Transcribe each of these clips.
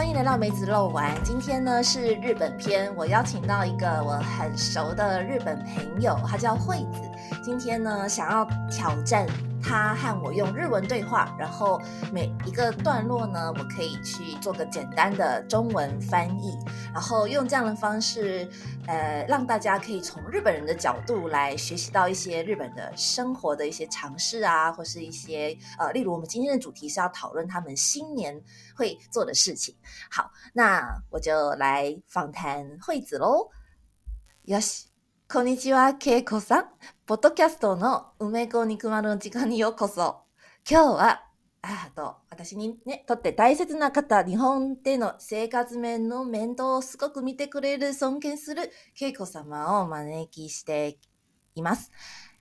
欢迎来到梅子肉丸。今天呢是日本篇，我邀请到一个我很熟的日本朋友，他叫惠子。今天呢想要挑战他和我用日文对话，然后每一个段落呢，我可以去做个简单的中文翻译，然后用这样的方式，呃，让大家可以从日本人的角度来学习到一些日本的生活的一些常识啊，或是一些呃，例如我们今天的主题是要讨论他们新年会做的事情。好，那我就来访谈惠子喽。よし。こんにちは、けいこさん。 ポッドキャストの梅子肉まるの時間にようこそ。今日は、あと、私にね、とって大切な方、日本での生活面の面倒をすごく見てくれる、尊敬するけいこ様をお招きしています。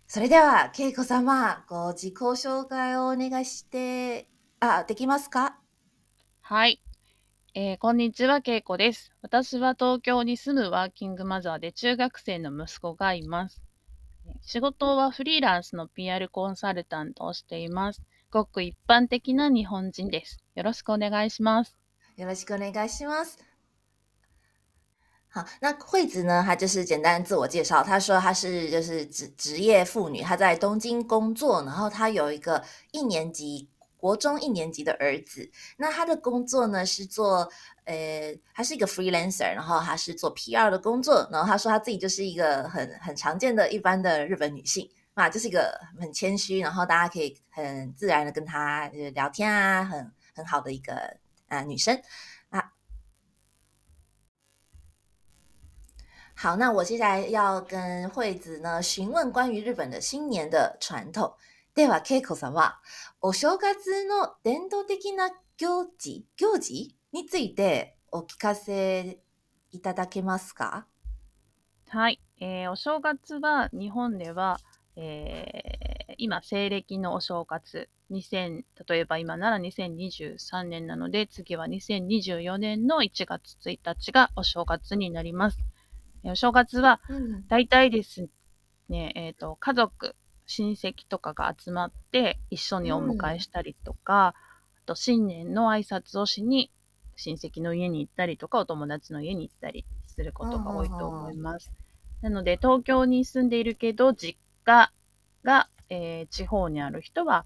それでは、けいこ様、ご自己紹介をお願いして、あ、できますか？はい。えー、こんにちは、けいこです。私は東京に住むワーキングマザーで中学生の息子がいます。仕事はフリーランスの PR コンサルタントをしています。ごく一般的な日本人です。よろしくお願いします。よろしくお願いします。好，那惠子呢？她就是简单自我介绍。她说她是就是职职业妇女，她在东京工作，然后她有一个一年级。国中一年级的儿子，那他的工作呢是做，呃，他是一个 freelancer，然后他是做 PR 的工作，然后他说他自己就是一个很很常见的一般的日本女性啊，就是一个很谦虚，然后大家可以很自然的跟他聊天啊，很很好的一个啊女生啊。好，那我接下来要跟惠子呢询问关于日本的新年的传统。では、恵子さんは、お正月の伝統的な行事、行事についてお聞かせいただけますか？はい、えー、お正月は日本では、えー、今、西暦のお正月、2000、例えば今なら2023年なので、次は2024年の1月1日がお正月になります。お正月は、大体ですね、うん、えっ、ー、と、家族、親戚とかが集まって一緒にお迎えしたりとか、うん、あと新年の挨拶をしに親戚の家に行ったりとかお友達の家に行ったりすることが多いと思います。なので東京に住んでいるけど実家が、えー、地方にある人は、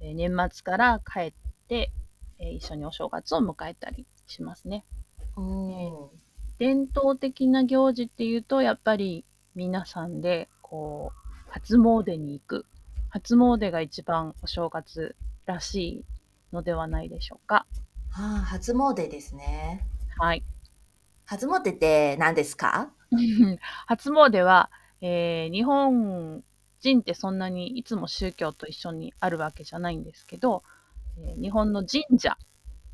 えー、年末から帰って、えー、一緒にお正月を迎えたりしますね。えー、伝統的な行事っていうとやっぱり皆さんでこう初詣に行く。初詣が一番お正月らしいのではないでしょうか。はあ、初詣ですね。はい。初詣って何ですか？初詣は、えー、日本人ってそんなにいつも宗教と一緒にあるわけじゃないんですけど、えー、日本の神社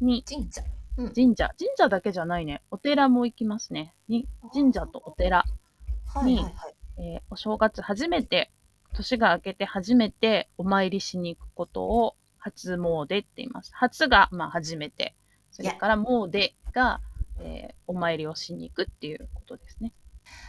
に、神社、うん、神社、神社だけじゃないね。お寺も行きますね。に神社とお寺に、はいはいはい、えー、お正月初めて、年が明けて初めてお参りしに行くことを初詣って言います。初が、まあ、初めて。それから詣が、えー、お参りをしに行くっていうことですね。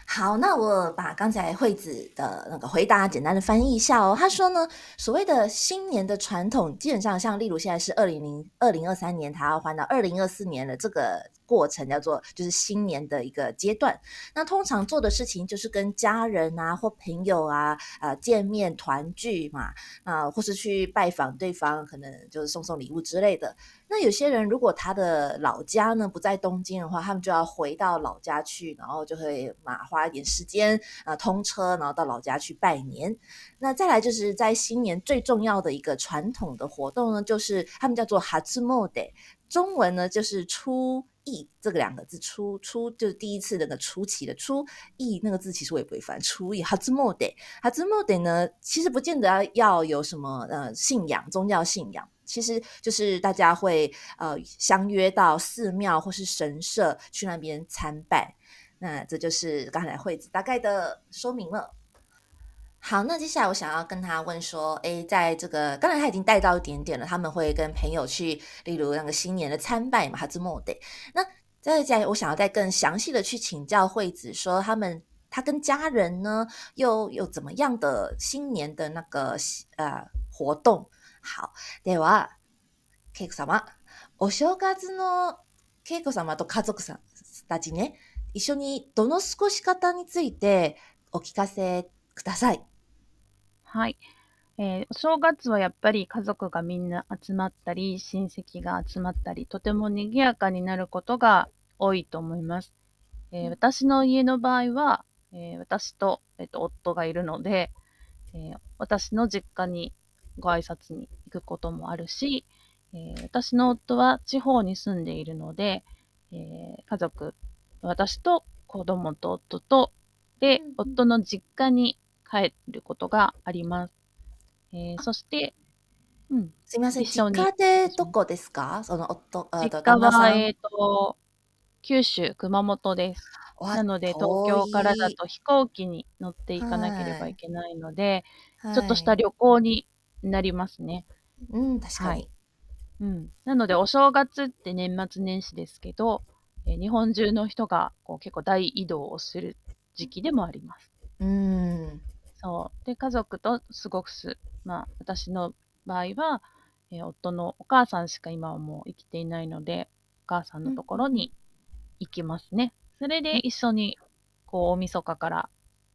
好，那我把刚才惠子的那个回答简单的翻译一下哦。他说呢，所谓的新年的传统，基本上像例如现在是二零零二零二三年，他要换到二零二四年了，这个过程叫做就是新年的一个阶段。那通常做的事情就是跟家人啊或朋友啊呃见面团聚嘛啊，或是去拜访对方，可能就是送送礼物之类的。那有些人如果他的老家呢不在东京的话，他们就要回到老家去，然后就会马花一点时间啊通车，然后到老家去拜年。那再来就是在新年最重要的一个传统的活动呢，就是他们叫做 Hatsumode，中文呢就是初意这个两个字，初初就是第一次那个初期的初意那个字，其实我也不会翻。初意哈兹莫德，哈兹莫德呢其实不见得要有什么呃信仰宗教信仰。其实就是大家会呃相约到寺庙或是神社去那边参拜，那这就是刚才惠子大概的说明了。好，那接下来我想要跟他问说，哎，在这个刚才他已经带到一点点了，他们会跟朋友去，例如那个新年的参拜嘛，哈兹莫得。那再在我想要再更详细的去请教惠子，说他们他跟家人呢又有怎么样的新年的那个呃活动？好，では、ケイコ様、お正月の 恵子様と家族さんたちね、一緒にどの過ごし方についてお聞かせください。 はい。えーお正月はやっぱり家族がみんな集まったり、親戚が集まったり、とても賑やかになることが多いと思います。えー私の家の場合は、えー私と、えっと夫がいるので、えー私の実家にご挨拶に行くこともあるし、えー私の夫は地方に住んでいるので、えー家族、私と子供と夫と、で夫の実家に帰ることがあります。えーそして、うん、すみません、一緒に実家でどこですか？その夫、あ実家は。えっ、と、九州、熊本です。わなので、東京からだと飛行機に乗っていかなければいけないので、遠いちょっとしたはい旅行になりますね。うん、確かに。うん。なので、お正月って年末年始ですけど、えー日本中の人がこう結構大移動をする時期でもあります。うん。そう。で、家族と過ごす。まあ、私の場合は、えー夫のお母さんしか今はもう生きていないので、お母さんのところに行きますね。それで一緒に、こう、大晦日から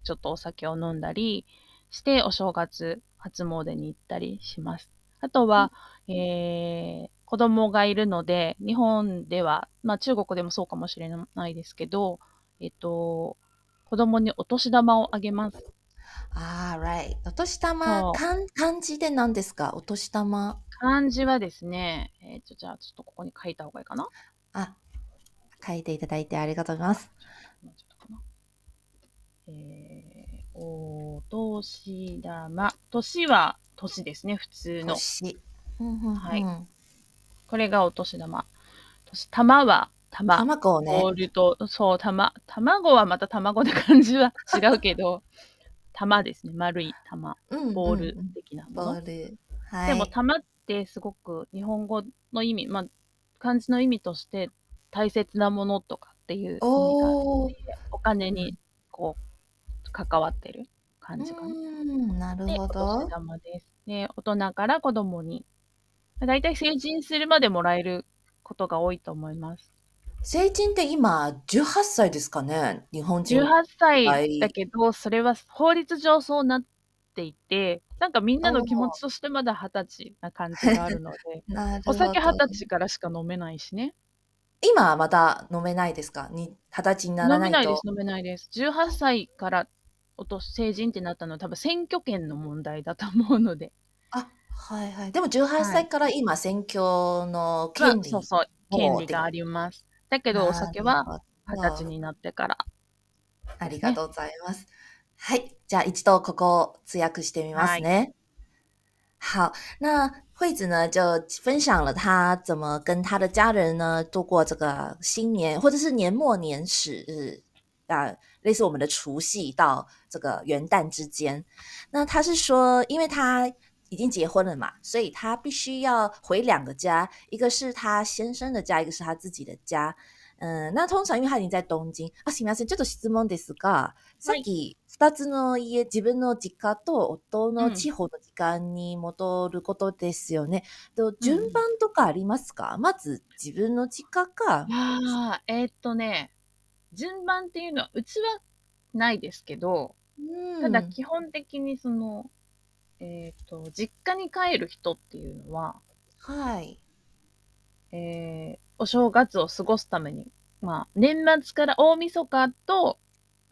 ちょっとお酒を飲んだりして、お正月初詣に行ったりします。あとは、えー、子供がいるので、日本では、まあ中国でもそうかもしれないですけど、えっと、子供にお年玉をあげます。ああ、right。お年玉そう、漢漢字で何ですか？お年玉。漢字はですね、えっ、と、じゃあちょっとここに書いた方がいいかな？あ、書いていただいてありがとうございます。もうちょっとかな？えー、お年玉。年は年ですね、普通の。年。うんうんうんはいこれがお年玉。年玉は玉。卵をねボー。ルと、そう、玉。卵はまた卵で漢字は違うけど、玉ですね。丸い玉。うんボールうんうん的なもの。ボール。はい。でも、玉ってすごく日本語の意味、まあ、漢字の意味として大切なものとかっていう意味があお金にこう、関わってる感じかな。うん、なるほどで大人から子供に。だいたい成人するまでもらえることが多いと思います。成人って今、18歳ですかね日本人。18歳だけど、それは法律上そうなっていて、なんかみんなの気持ちとしてまだ二十歳な感じがあるので、なるお酒二十歳からしか飲めないしね。今はまだ飲めないですか？に二十歳にならないと。飲めないです、飲めないです。18歳からおと成人ってなったのは多分選挙権の問題だと思うので。あ、はいはい。でも18歳から今、選挙のまあ権利。そうそう、もう権利があります。だけどお酒は二十歳になってから。ありがとうございます。はい，じゃあ一度ここを通訳してみますね。好，那惠子呢就分享了她怎么跟她的家人呢度过这个新年或者是年末年始，啊，类似我们的除夕到这个元旦之间。那她是说，因为她已经结婚了嘛，所以她必须要回两个家，一个是她先生的家，一个是她自己的家。うん、な通常因为他已经在東京。あ、すみません。ちょっと質問ですが、さっき二つの家、自分の実家と夫の地方の時間に戻ることですよね。と順番とかありますか、まず自分の実家か？ああ、えーっとね、順番っていうのは、うちはないですけど、うんただ基本的にその、えーっと、実家に帰る人っていうのは、はい。えーお正月を過ごすために、まあ、年末から大晦日と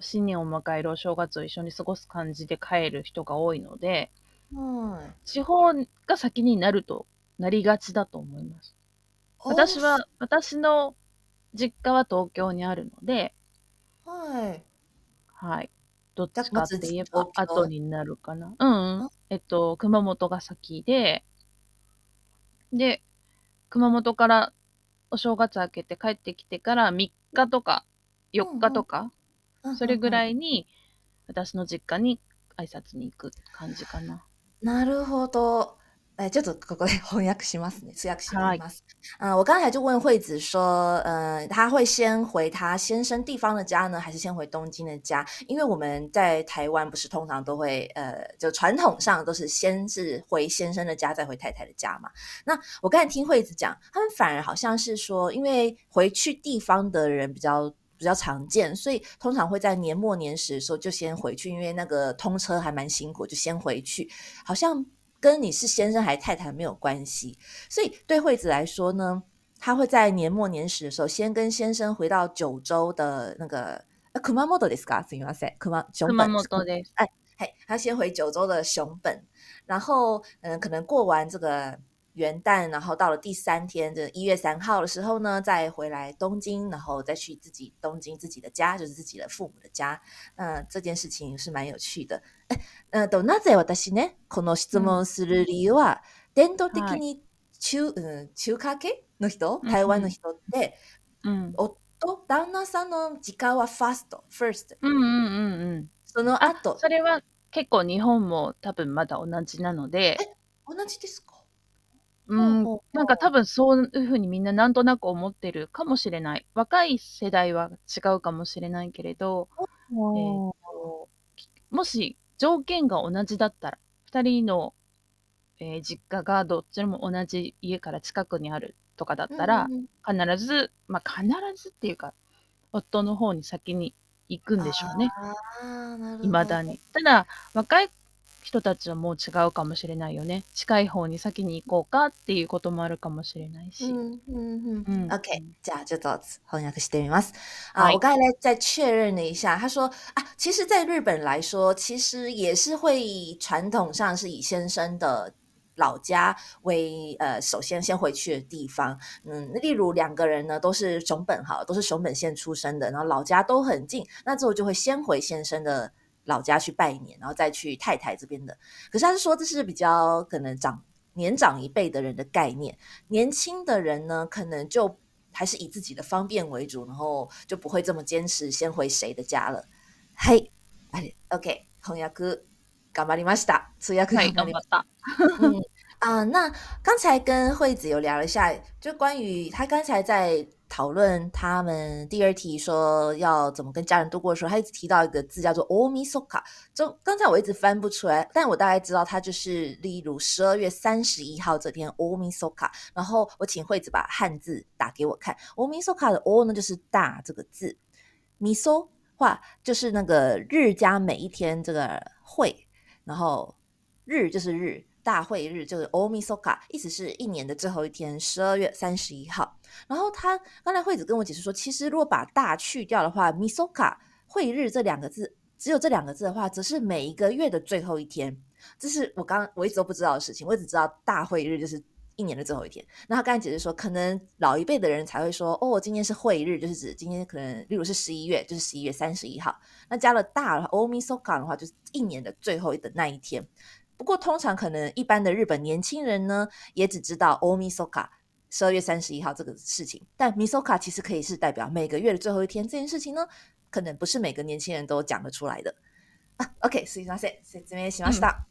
新年を迎えるお正月を一緒に過ごす感じで帰る人が多いので、はい。地方が先になるとなりがちだと思います。私は、私の実家は東京にあるので、はい。はい。どっちかって言えば後になるかな。うん、うん。えっと、熊本が先で、で、熊本からお正月明けて帰ってきてから3日とか4日とか、それぐらい。いに私の実家に挨拶に行く感じかな。なるほど。哎，就走过来翻訳しますね。通訳します。嗯，我刚才就问惠子说，呃，他会先回他先生地方的家呢，还是先回东京的家？因为我们在台湾不是通常都会，呃，就传统上都是先是回先生的家，再回太太的家嘛。那我刚才听惠子讲，他们反而好像是说，因为回去地方的人比较比较常见，所以通常会在年末年始的时候就先回去，因为那个通车还蛮辛苦，就先回去，好像。 跟你是先生还是太太没有关系，所以对惠子来说呢，她会在年末年始的时候，先跟先生回到九州的那个熊本ですか？すみません，熊熊本です。哎，嘿，他先回九州的熊本，然后嗯，可能过完这个。 元旦，然后到了第三天，的一月三号的时候呢，再回来东京，然后再去自己东京自己的家，就是自己的父母的家。那这件事情是蛮有趣的。え、となぜ私ねこの質問する理由は、伝統的に中うん中華系の人、台湾の人って、うん、夫旦那さんの時間はファースト、ファースト。うんうんうんうん。その後。それは結構日本も多分まだ同じなので。え、同じですか？うん、なんか多分そういうふうにみんななんとなく思ってるかもしれない。若い世代は違うかもしれないけれど、えー、もし条件が同じだったら、二人の、えー、実家がどっちも同じ家から近くにあるとかだったら、必ず、まあ必ずっていうか、夫の方に先に行くんでしょうね。未だに。ただ、若い人たちはもう違うかもしれないよね。近い方に先に行こうかっていうこともあるかもしれないし。嗯嗯嗯。OK，じゃあちょっと翻訳してみます。啊，我刚才再确认了一下，他说啊，其实，在日本来说，其实也是会传统上是以先生的老家为呃首先先回去的地方。嗯，例如两个人呢都是熊本哈，都是熊本县出生的，然后老家都很近，那之后就会先回先生的。老家去拜年，然后再去太太这边的。可是他是说这是比较可能长年长一辈的人的概念，年轻的人呢，可能就还是以自己的方便为主，然后就不会这么坚持先回谁的家了。嘿，哎，OK，翻訳頑張りました。通訳頑張った。 啊，那刚才跟惠子有聊了一下，就关于他刚才在。讨论他们第二题说要怎么跟家人度过的时候，他一直提到一个字叫做 “omisoka”。就刚才我一直翻不出来，但我大概知道它就是例如十二月三十一号这天 “omisoka”。然后我请惠子把汉字打给我看，“omisoka” 的 “o” 呢就是大这个字，“miso” 话就是那个日加每一天这个会，然后日就是日。大会日就是 Omisoka，意思是一年的最后一天，十二月三十一号。然后他刚才惠子跟我解释说，其实如果把大去掉的话，Misoka 会日这两个字，只有这两个字的话，则是每一个月的最后一天。这是我刚我一直都不知道的事情，我只知道大会日就是一年的最后一天。那他刚才解释说，可能老一辈的人才会说，哦，今天是会日，就是指今天可能例如是十一月，就是十一月三十一号。那加了大的，Omisoka 的话，就是一年的最后的那一天。不过，通常可能一般的日本年轻人呢，也只知道 Omisoka 十二月三十一号这个事情。但 Misoka 其实可以是代表每个月的最后一天，这件事情呢，可能不是每个年轻人都讲得出来的啊。OK，すみません、説明しました。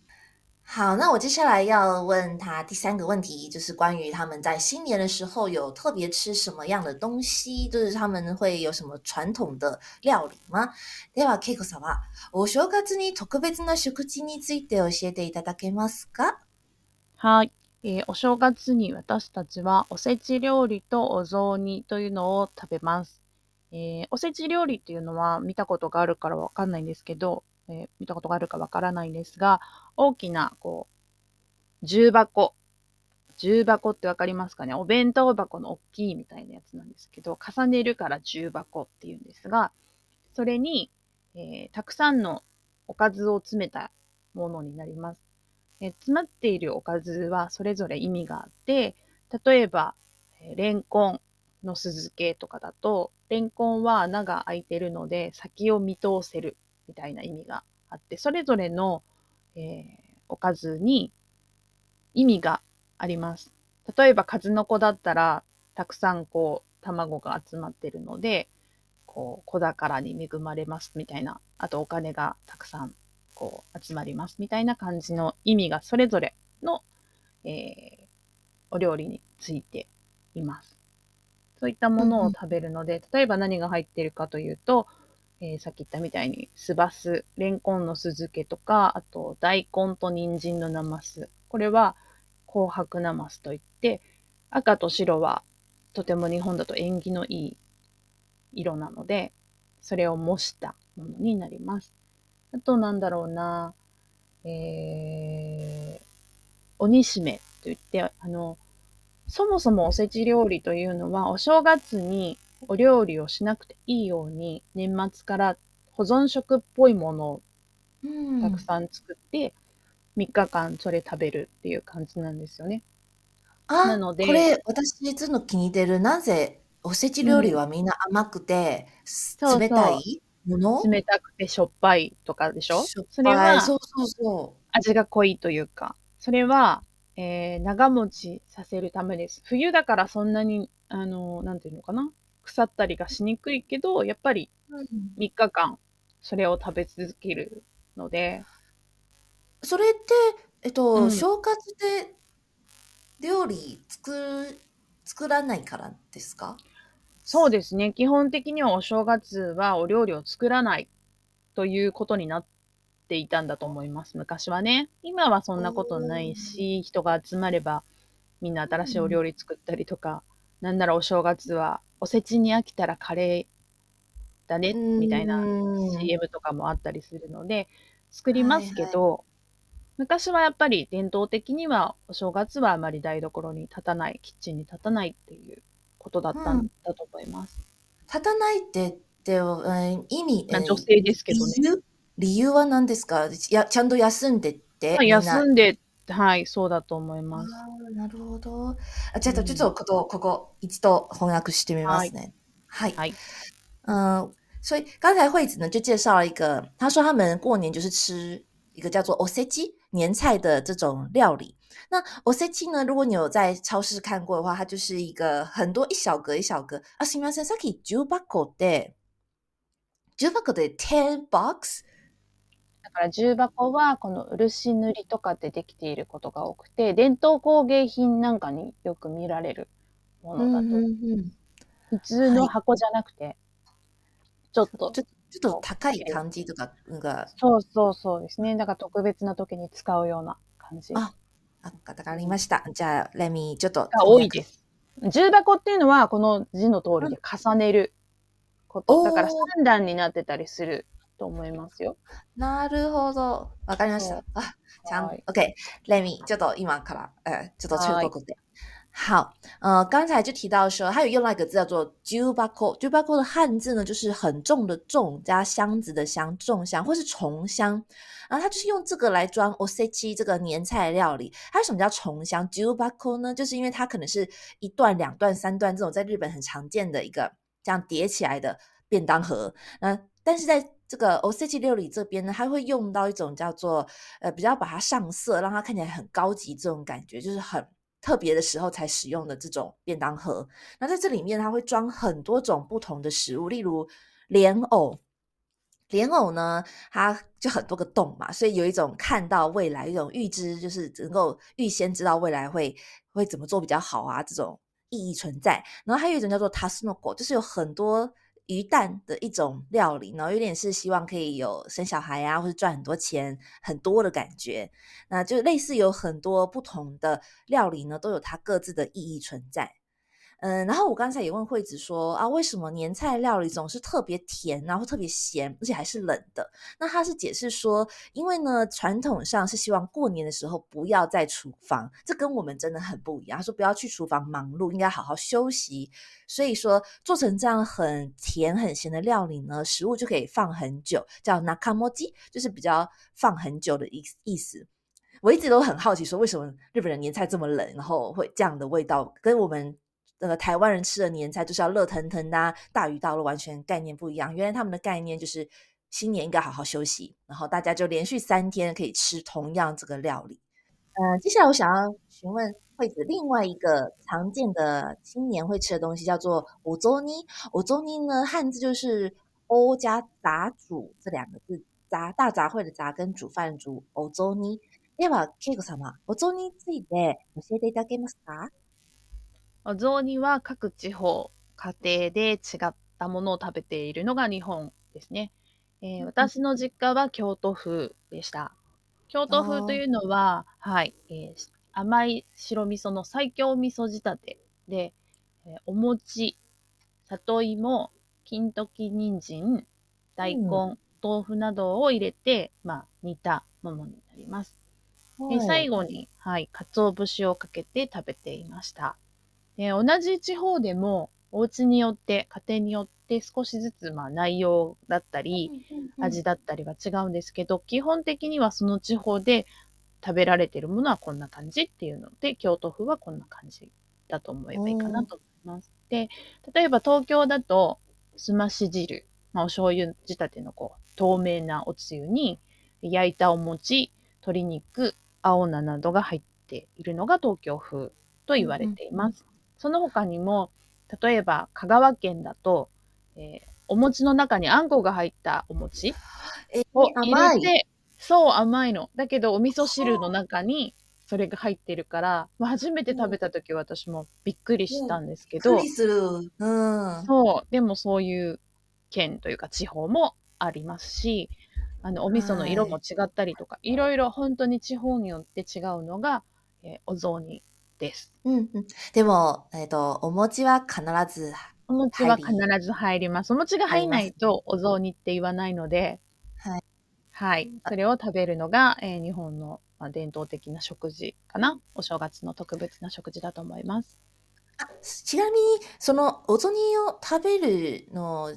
好，那我接下来要问他第三个问题，就是关于他们在新年的时候有特别吃什么样的东西，就是他们会有什么传统的料理吗？では、ケイコさんはお正月に特別な食事について教えていただけますか？はい。えー、お正月に私たちはおせち料理とお雑煮というのを食べます。えー、おせち料理っていうのは見たことがあるからわかんないんですけど、えー、見たことがあるかわからないんですが、大きな、こう、重箱。重箱ってわかりますかね？お弁当箱の大きいみたいなやつなんですけど、重ねるから重箱っていうんですが、それに、えー、たくさんのおかずを詰めたものになります。えー、詰まっているおかずはそれぞれ意味があって、例えば、えー、レンコンの酢漬けとかだと、レンコンは穴が開いてるので先を見通せるみたいな意味があって、それぞれの、えー、おかずに意味があります。例えば、数の子だったら、たくさんこう、卵が集まってるので、こう、子宝に恵まれますみたいな、あとお金がたくさんこう、集まりますみたいな感じの意味がそれぞれの、えー、お料理についています。そういったものを食べるので、例えば何が入っているかというと、えー、さっき言ったみたいに、酢バス、レンコンの酢漬けとか、あと、大根と人参のナマス。これは、紅白ナマスといって、赤と白は、とても日本だと縁起のいい色なので、それを模したものになります。あと、なんだろうな、えー、鬼しめといって、あの、そもそもおせち料理というのは、お正月にお料理をしなくていいように、年末から保存食っぽいものをたくさん作って、3日間それ食べるっていう感じなんですよね。あ、なのでこれ私実の気に入ってる。なぜおせち料理はみんな甘くて、うん、冷たいもの？冷たくてしょっぱいとかでしょ？しょそれはそうそうそう。味が濃いというか、それは、えー、長持ちさせるためです。冬だからそんなに、あの、なんていうのかな？腐ったりがしにくいけど、やっぱり3日間それを食べ続けるので。それって、えっと、うん、正月で料理作作らないからですか？そうですね。基本的にはお正月はお料理を作らないということになっていたんだと思います。昔はね。今はそんなことないし、人が集まればみんな新しいお料理作ったりとか、うん、なんならお正月はおせちに飽きたらカレーだね、みたいな CM とかもあったりするので、作りますけど、はいはい、昔はやっぱり伝統的にはお正月はあまり台所に立たない、キッチンに立たないっていうことだったんだと思います。立たないってって、意味、女性ですけどね。理由？は何ですか？やちゃんと休んでって。休んで、はい、そうだと思います。なるほど。あちょっと、ちょっとここ、ここ、一度翻訳してみますね。はい。はい。嗯，所以刚才惠子呢就介绍了一个，他说他们过年就是吃一个叫做 osechi 年菜的这种料理。那 osechi 呢，如果你有在超市看过的话，它就是一个很多一小格一小格。あ、すみません。さっき10箱で、10箱で10 box だから重箱はこの漆塗りとかでできていることが多くて、伝統工芸品なんかによく見られるものだと。うんうんうん、普通の箱じゃなくて、はい、ちょっと。ちょっと高い感じとかが。そうそうそうですね。だから特別な時に使うような感じ。あ、わかりました。じゃあ、レミ、ちょっと。多いです。重箱っていうのは、この字の通りで重ねること。だから3段になってたりすると思いますよ。なるほど。わかりました。あ、ちゃん、OK。レミ、ちょっと今から、呃，ちょっと中国で。好，呃，刚才就提到说，它有用到一个字叫做 “jubako”，“jubako” 的汉字呢，就是很重的重加箱子的箱，重箱或是重箱。然后它就是用这个来装 osechi 这个年菜料理。它为什么叫重箱 “jubako” 呢？就是因为它可能是一段、两段、三段这种在日本很常见的一个这样叠起来的便当盒。那但是在 这个 o c 料理这边呢，它会用到一种叫做呃，比较把它上色，让它看起来很高级这种感觉，就是很特别的时候才使用的这种便当盒。那在这里面，它会装很多种不同的食物，例如莲藕。莲藕呢，它就很多个洞嘛，所以有一种看到未来，一种预知，就是能够预先知道未来会会怎么做比较好啊，这种意义存在。然后还有一种叫做 tasnoko，就是有很多。鱼蛋的一种料理，然后有点是希望可以有生小孩啊，或者赚很多钱很多的感觉。那就类似有很多不同的料理呢，都有它各自的意义存在。嗯，然后我刚才也问惠子说啊，为什么年菜料理总是特别甜，然后特别咸，而且还是冷的？那他是解释说，因为呢，传统上是希望过年的时候不要在厨房，这跟我们真的很不一样。他说不要去厨房忙碌，应该好好休息。所以说做成这样很甜很咸的料理呢，食物就可以放很久，叫 nakamoji，就是比较放很久的意意思。我一直都很好奇，说为什么日本人年菜这么冷，然后会这样的味道，跟我们。那个台湾人吃的年菜就是要热腾腾的，大鱼大肉，完全概念不一样。原来他们的概念就是新年应该好好休息，然后大家就连续三天可以吃同样这个料理。嗯，接下来我想要询问惠子另外一个常见的新年会吃的东西，叫做欧粥泥。欧粥泥呢，汉字就是“欧”加杂煮这两个字，杂大杂烩的杂跟煮饭煮欧粥泥。 では、ケイコ様、お雑煮について教えていただけますかお 雑煮は各地方、家庭で違ったものを食べているのが日本ですね。えー、私の実家は京都風でした。京都風というのは、はい、えー、甘い白味噌の最強味噌仕立てで、えー、お餅、里芋、金時人参、大根、うん、豆腐などを入れて、まあ、煮たものになります。で最後に、はい、鰹節をかけて食べていました。で同じ地方でも、お家によって、家庭によって少しずつ、まあ、内容だったり、味だったりは違うんですけど、基本的にはその地方で食べられているものはこんな感じっていうので、京都府はこんな感じだと思えばいいかなと思います。で、例えば東京だと、すまし汁、まあ、お醤油仕立てのこう、透明なおつゆに、焼いたお餅、鶏肉、青菜などが入っているのが東京風と言われています。うん、その他にも、例えば香川県だと、えー、お餅の中にあんこが入ったお餅を入れて、そう甘いの。だけどお味噌汁の中にそれが入ってるから、まあ、初めて食べた時私もびっくりしたんですけど、びっくりする。うん。そう。でもそういう県というか地方もありますし、あの、お味噌の色も違ったりとか、はい、いろいろ本当に地方によって違うのが、えー、お雑煮です。うんうん。でも、えっ、ー、と、お餅は必ずお餅は必ず入ります。お餅が入らないとお雑煮って言わないので、はい。はい。それを食べるのが、えー、日本の、まあ、伝統的な食事かな。お正月の特別な食事だと思います。あちなみに、そのお雑煮を食べるの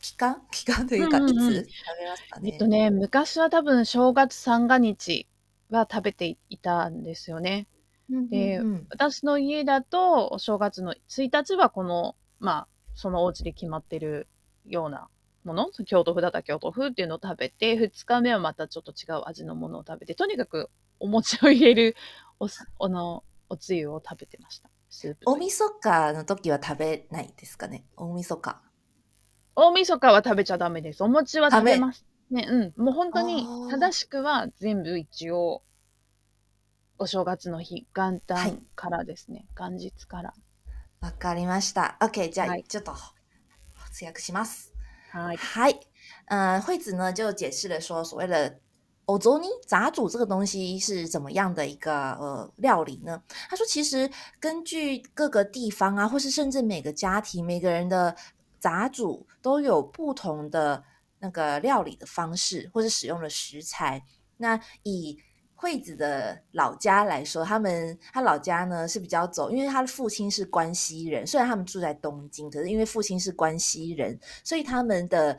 期間？期間というか、うんうんうん、いつ食べますかね？えっとね、昔は多分正月三が日は食べていたんですよね。で、うんうんうん、私の家だと、お正月の1日はこの、まあ、そのお家で決まってるようなもの、京都風だったら京都風っていうのを食べて、2日目はまたちょっと違う味のものを食べて、とにかくお餅を入れるおおのおつゆを食べてました。スープ。お味噌かの時は食べないですかね？お味噌か。大晦日は食べちゃダメです。お餅は食べます。ね、うん。もう本当に正しくは全部一応、お正月の日、元旦からですね。はい、元日から。わかりました。OK，じゃあ、ちょっと通訳します。はい。はい。呃，惠子呢就解释了说，所谓的欧洲泥杂煮这个东西是怎么样的一个呃料理呢？他说，其实根据各个地方啊，或是甚至每个家庭、每个人的杂煮都有不同的那个料理的方式，或是使用的食材。那以 惠子的老家来说，他们他老家呢是比较走，因为他的父亲是关西人，虽然他们住在东京，可是因为父亲是关西人，所以他们的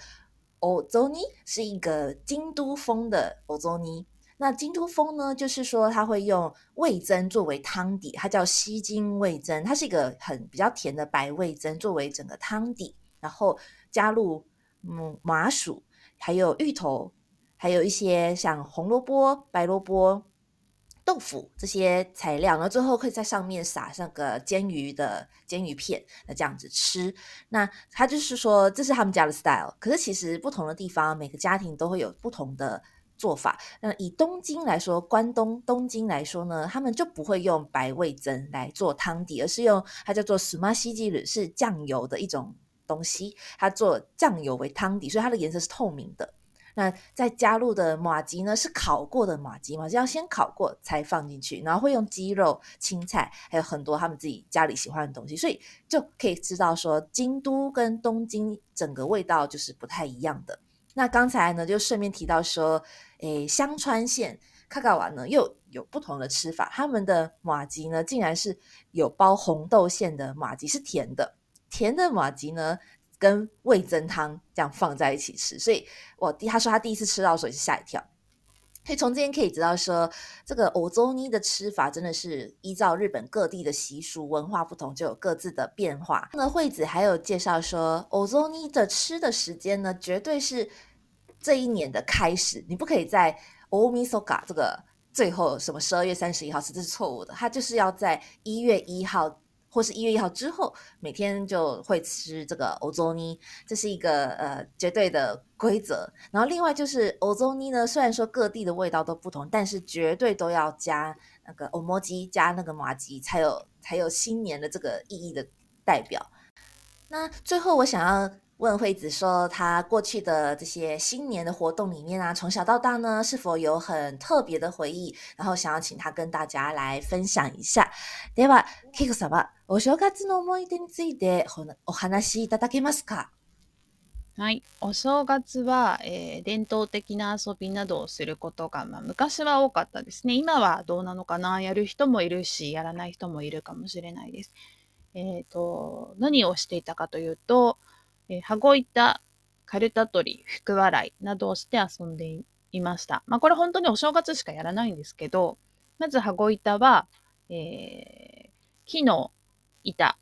欧洲尼是一个京都风的欧洲尼。那京都风呢，就是说它会用味增作为汤底，它叫西京味增，它是一个很比较甜的白味增作为整个汤底。然后加入嗯麻薯，还有芋头，还有一些像红萝卜、白萝卜、豆腐这些材料，然后最后可以在上面撒上个煎鱼的煎鱼片，那这样子吃。那他就是说这是他们家的 style，可是其实不同的地方，每个家庭都会有不同的做法。那以东京来说，关东东京来说呢，他们就不会用白味增来做汤底，而是用它叫做 s u m a s h i 是酱油的一种。东西，它做酱油为汤底，所以它的颜色是透明的。那再加入的马吉呢，是烤过的马吉，马吉要先烤过才放进去，然后会用鸡肉、青菜，还有很多他们自己家里喜欢的东西，所以就可以知道说，京都跟东京整个味道就是不太一样的。那刚才呢，就顺便提到说，诶，香川县卡卡瓦呢又有不同的吃法，他们的马吉呢，竟然是有包红豆馅的马吉，是甜的。甜的马吉呢，跟味增汤这样放在一起吃，所以我第他说他第一次吃到的时候也是吓一跳。所以从这边可以知道说，这个欧洲妮的吃法真的是依照日本各地的习俗文化不同，就有各自的变化。那惠子还有介绍说，欧洲妮的吃的时间呢，绝对是这一年的开始，你不可以在欧米索嘎这个最后什么十二月三十一号吃，这是错误的。它就是要在一月一号。或是一月一号之后，每天就会吃这个欧洲尼，这是一个呃绝对的规则。然后另外就是欧洲尼呢，虽然说各地的味道都不同，但是绝对都要加那个欧摩鸡，加那个麻鸡，才有才有新年的这个意义的代表。那最后我想要。问惠子说，他过去的这些新年的活动里面啊，从小到大呢，是否有很特别的回忆？然后想要请他跟大家来分享一下。では、ケイコ様、お正月の思い出についてお話しいただけますか？はい。お正月は、えー、伝統的な遊びなどをすることが、まあ、昔は多かったですね。今はどうなのかな？やる人もいるし、やらない人もいるかもしれないです。えっ、ー、と、何をしていたかというと、えー、羽子板、カルタ取り、福笑いなどをして遊んでいました。まあこれ本当にお正月しかやらないんですけど、まず羽子板は、えー、木の板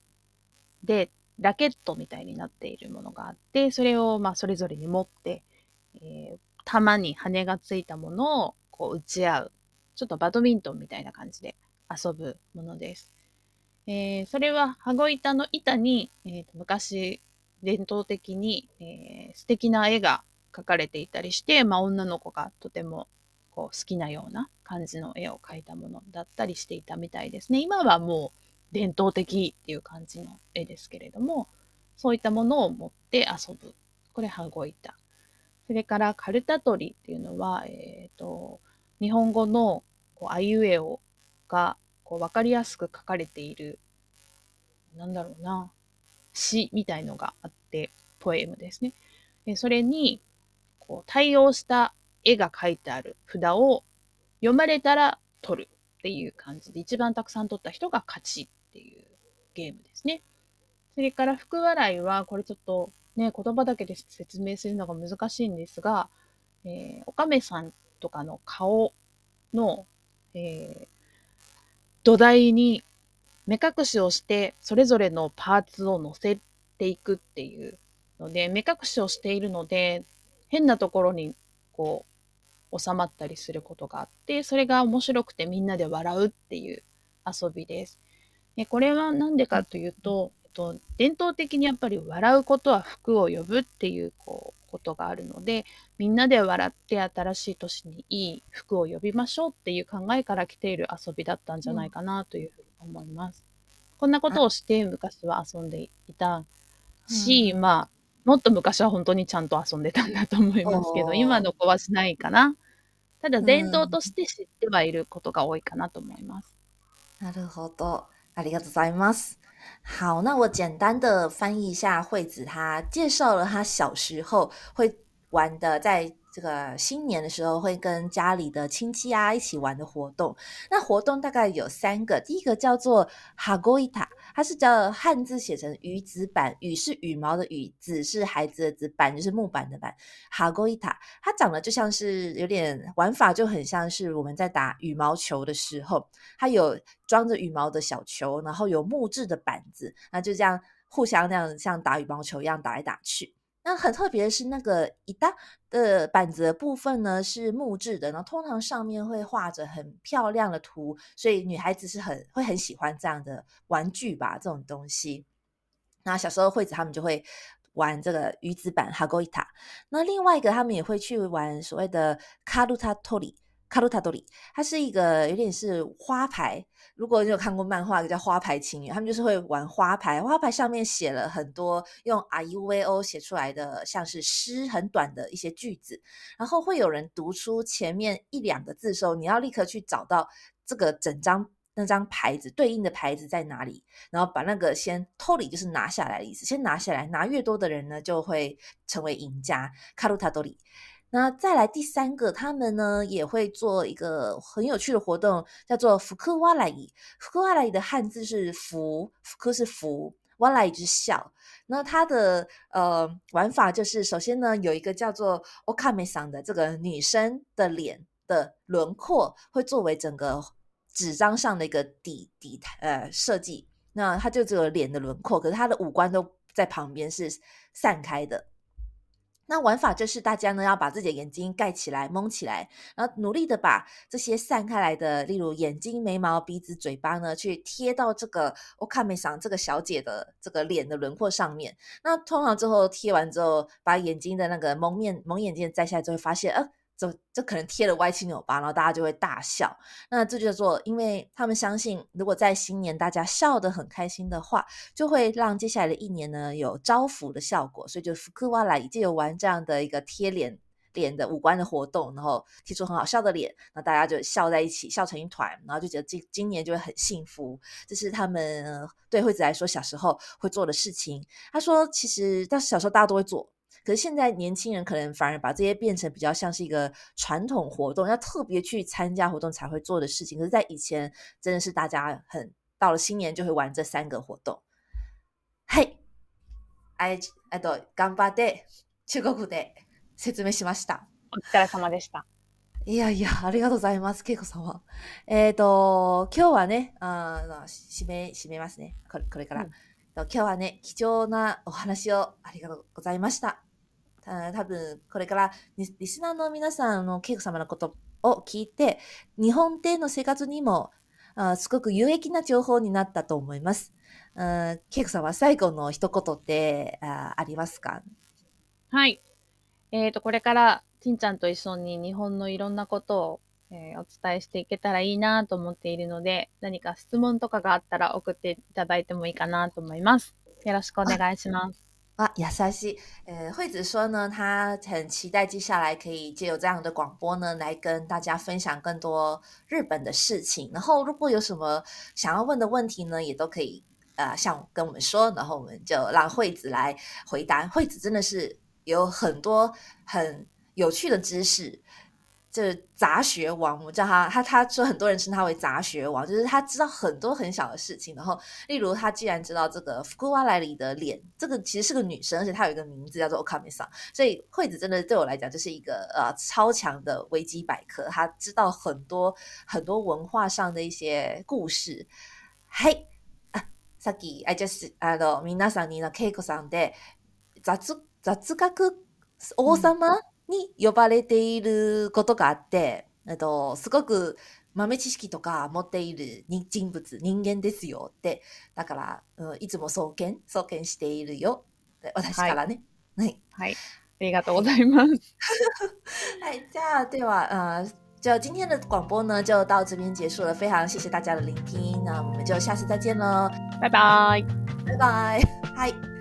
でラケットみたいになっているものがあって、それをまあそれぞれに持って、えー、玉に羽がついたものをこう打ち合う。ちょっとバドミントンみたいな感じで遊ぶものです。えー、それは羽子板の板に、えー、と昔伝統的に、えー、素敵な絵が描かれていたりして、まあ、女の子がとてもこう好きなような感じの絵を描いたものだったりしていたみたいですね。今はもう伝統的っていう感じの絵ですけれども、そういったものを持って遊ぶ。これ、羽子板。それから、カルタ取りっていうのは、えっ、ー、と、日本語のこうあいうえおがこう分かりやすく書かれている、なんだろうな、詩みたいのがあって、ポエムですね。でそれに、こう、対応した絵が書いてある札を読まれたら取るっていう感じで、一番たくさん取った人が勝ちっていうゲームですね。それから、福笑いは、これちょっとね、言葉だけで説明するのが難しいんですが、えー、おかめさんとかの顔の、えー、土台に目隠しをして、それぞれのパーツを乗せていくっていうので、目隠しをしているので、変なところにこう、収まったりすることがあって、それが面白くてみんなで笑うっていう遊びです。でこれは何でかというと、えっと、伝統的にやっぱり笑うことは福を呼ぶっていうこうことがあるので、みんなで笑って新しい年にいい服を呼びましょうっていう考えから来ている遊びだったんじゃないかなというふうに思います。こんなことをして昔は遊んでいたし、うん、まあ、もっと昔は本当にちゃんと遊んでたんだと思いますけど、今の子はしないかな。ただ伝統として知ってはいることが多いかなと思います。なるほど。ありがとうございます。好，那我简单的翻译一下惠子，她介绍了她小时候会玩的，在这个新年的时候会跟家里的亲戚啊一起玩的活动，那活动大概有三个。第一个叫做哈ゴ伊塔，它是叫汉字写成羽子板，羽是羽毛的羽，子是孩子的子，板就是木板的板。哈ゴ伊塔，它长得就像是有点玩法，就很像是我们在打羽毛球的时候，它有装着羽毛的小球，然后有木质的板子，那就这样互相那样像打羽毛球一样打来打去。那很特别的是，那个一大的板子的部分呢是木质的，然后通常上面会画着很漂亮的图，所以女孩子是很会很喜欢这样的玩具吧，这种东西。那小时候惠子他们就会玩这个鱼子板哈 a 伊塔。那另外一个他们也会去玩所谓的卡路塔托里。卡鲁塔多里，它是一个有点是花牌。如果你有看过漫画，叫《花牌情缘》，他们就是会玩花牌。花牌上面写了很多用 R U V O 写出来的，像是诗很短的一些句子。然后会有人读出前面一两个字的时候，你要立刻去找到这个整张那张牌子对应的牌子在哪里，然后把那个先偷里就是拿下来的意思，先拿下来，拿越多的人呢就会成为赢家。卡鲁塔多里。那再来第三个，他们呢也会做一个很有趣的活动，叫做福克瓦莱伊。福克瓦莱伊的汉字是福，福克是福，瓦莱伊就是笑。那它的呃玩法就是，首先呢有一个叫做欧卡梅桑的这个女生的脸的轮廓，会作为整个纸张上的一个底底呃设计。那它就只有脸的轮廓，可是它的五官都在旁边是散开的。那玩法就是大家呢要把自己的眼睛盖起来、蒙起来，然后努力的把这些散开来的，例如眼睛、眉毛、鼻子、嘴巴呢，去贴到这个我看没想这个小姐的这个脸的轮廓上面。那通常之后贴完之后，把眼睛的那个蒙面蒙眼镜摘下来之后，发现呃。就就可能贴了歪七扭八，然后大家就会大笑。那这就叫做，因为他们相信，如果在新年大家笑得很开心的话，就会让接下来的一年呢有招福的效果。所以就福克瓦来借由玩这样的一个贴脸脸的五官的活动，然后贴出很好笑的脸，那大家就笑在一起，笑成一团，然后就觉得今今年就会很幸福。这是他们对惠子来说小时候会做的事情。他说，其实到小时候大家都会做。可是现在年轻人可能反而把这些变成比较像是一个传统活动，要特别去参加活动才会做的事情。可是，在以前真的是大家很到了新年就会玩这三个活动。はい、えっと頑張って中国で説明しました。お疲れ様でした。いやいや、ありがとうございます、けいこ様。えっ、ー、と、今日はね、あ締め、締めますね。これこれから、うん、今日はね、貴重なお話をありがとうございました。 多分これからリスナーの皆さんのケイコ様のことを聞いて、日本での生活にもあすごく有益な情報になったと思います。ケイコ様、最後の一言ってあありますか？はい。えっ、ー、と、これから、ちんちゃんと一緒に日本のいろんなことを、えー、お伝えしていけたらいいなと思っているので、何か質問とかがあったら送っていただいてもいいかなと思います。よろしくお願いします。啊，亚萨西，呃，惠子说呢，她很期待接下来可以借由这样的广播呢，来跟大家分享更多日本的事情。然后，如果有什么想要问的问题呢，也都可以呃，向跟我们说，然后我们就让惠子来回答。惠子真的是有很多很有趣的知识。这杂学王，我叫他，他他说很多人称他为杂学王，就是他知道很多很小的事情。然后，例如他既然知道这个福库瓦莱里的脸，这个其实是个女生，而且她有一个名字叫做 Okamisa，所以惠子真的对我来讲就是一个呃超强的维基百科，他知道很多很多文化上的一些故事。嘿，啊，さっきあ just あの皆さんにのケイコさんで雑雑学王様。 に呼ばれていることがあって、えっと、すごく豆知識とか持っている人物、人間ですよって、だから、うん、いつも創建、創建しているよ。私からね。はい。はい。ありがとうございます。はい、じゃあ、では、呃，就今天的广播呢，就到这边结束了。非常谢谢大家的聆听，那我们就下次再见喽，拜拜，拜拜，嗨。